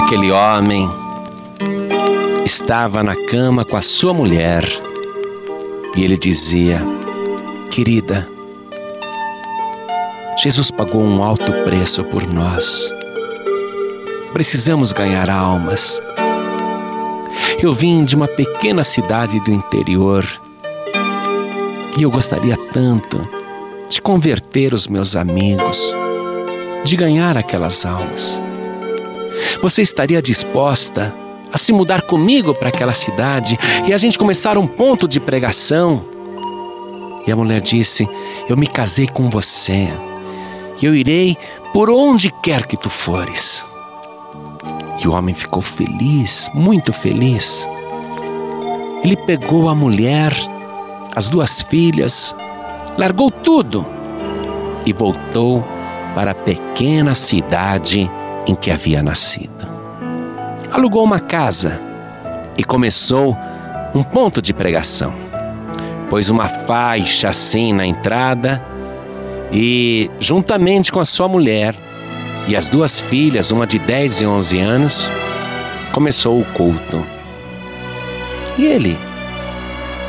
aquele homem estava na cama com a sua mulher e ele dizia: Querida, Jesus pagou um alto preço por nós. Precisamos ganhar almas. Eu vim de uma pequena cidade do interior e eu gostaria tanto de converter os meus amigos, de ganhar aquelas almas. Você estaria disposta a se mudar comigo para aquela cidade e a gente começar um ponto de pregação? E a mulher disse: Eu me casei com você e eu irei por onde quer que tu fores. E o homem ficou feliz, muito feliz. Ele pegou a mulher, as duas filhas, largou tudo e voltou para a pequena cidade em que havia nascido. Alugou uma casa e começou um ponto de pregação. Pôs uma faixa assim na entrada e, juntamente com a sua mulher e as duas filhas, uma de 10 e 11 anos, começou o culto. E ele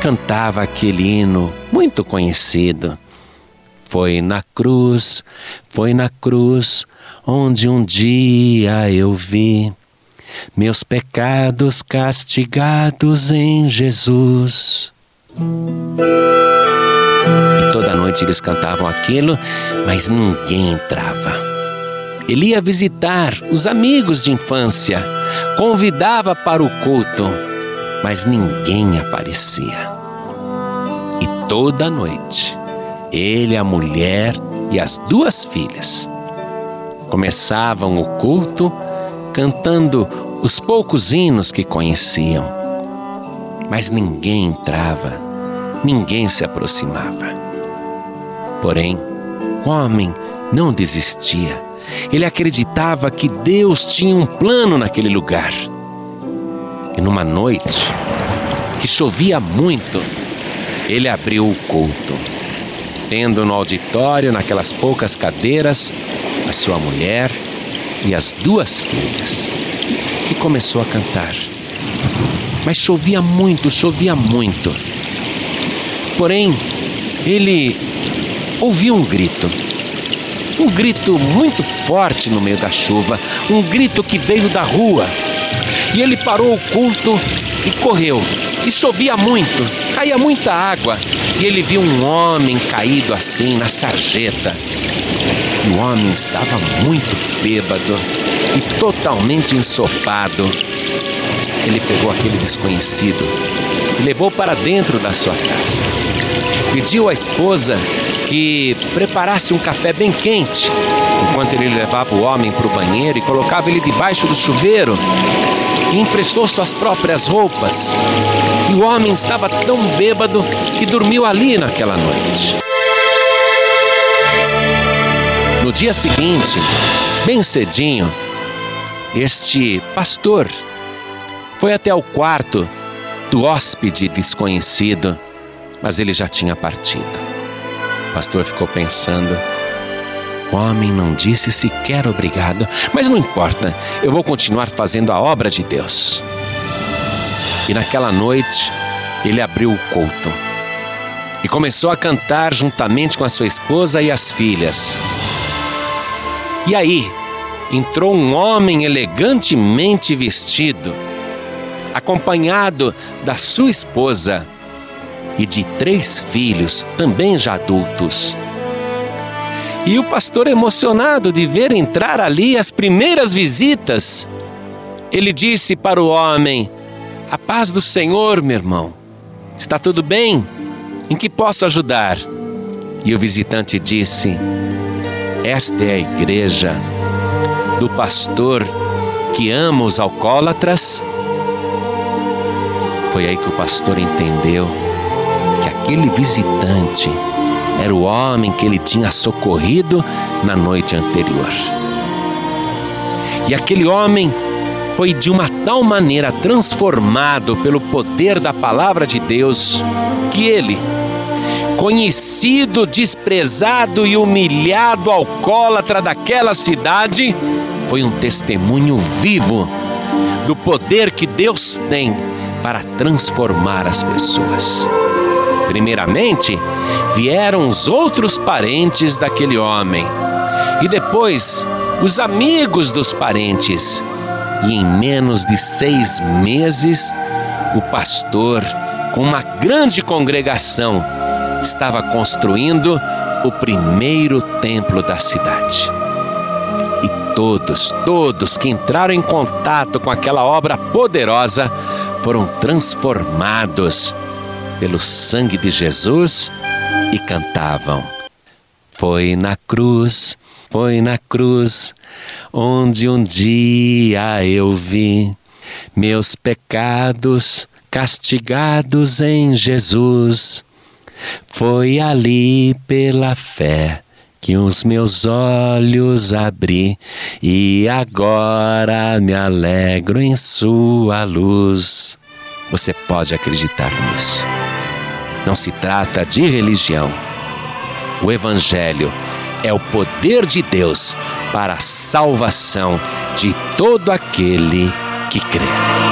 cantava aquele hino muito conhecido. Foi na cruz, foi na cruz, onde um dia eu vi meus pecados castigados em Jesus. E toda noite eles cantavam aquilo, mas ninguém entrava. Ele ia visitar os amigos de infância, convidava para o culto, mas ninguém aparecia. E toda noite, ele, a mulher e as duas filhas começavam o culto cantando os poucos hinos que conheciam. Mas ninguém entrava, ninguém se aproximava. Porém, o homem não desistia. Ele acreditava que Deus tinha um plano naquele lugar. E numa noite que chovia muito, ele abriu o culto, tendo no auditório, naquelas poucas cadeiras, a sua mulher e as duas filhas. E começou a cantar. Mas chovia muito, chovia muito. Porém, ele ouviu um grito. Um grito muito forte no meio da chuva, um grito que veio da rua. E ele parou o culto e correu. E chovia muito, caía muita água. E ele viu um homem caído assim na sarjeta. E o homem estava muito bêbado e totalmente ensopado. Ele pegou aquele desconhecido e levou para dentro da sua casa. Pediu à esposa que preparasse um café bem quente, enquanto ele levava o homem para o banheiro e colocava ele debaixo do chuveiro. E emprestou suas próprias roupas. E o homem estava tão bêbado que dormiu ali naquela noite. No dia seguinte, bem cedinho, este pastor foi até o quarto do hóspede desconhecido, mas ele já tinha partido. O pastor ficou pensando. O homem não disse sequer obrigado, mas não importa, eu vou continuar fazendo a obra de Deus. E naquela noite, ele abriu o culto e começou a cantar juntamente com a sua esposa e as filhas. E aí, entrou um homem elegantemente vestido, acompanhado da sua esposa e de três filhos, também já adultos. E o pastor, emocionado de ver entrar ali as primeiras visitas, ele disse para o homem: A paz do Senhor, meu irmão. Está tudo bem? Em que posso ajudar? E o visitante disse: Esta é a igreja do pastor que ama os alcoólatras. Foi aí que o pastor entendeu que aquele visitante era o homem que ele tinha socorrido na noite anterior. E aquele homem foi de uma tal maneira transformado pelo poder da palavra de Deus que ele, conhecido, desprezado e humilhado alcoólatra daquela cidade, foi um testemunho vivo do poder que Deus tem para transformar as pessoas. Primeiramente, vieram os outros parentes daquele homem, e depois os amigos dos parentes. E em menos de seis meses, o pastor, com uma grande congregação, estava construindo o primeiro templo da cidade. E todos, todos que entraram em contato com aquela obra poderosa foram transformados pelo sangue de Jesus e cantavam: Foi na cruz, foi na cruz, onde um dia eu vi meus pecados castigados em Jesus. Foi ali pela fé que os meus olhos abri e agora me alegro em Sua luz. Você pode acreditar nisso. Não se trata de religião. O Evangelho é o poder de Deus para a salvação de todo aquele que crê.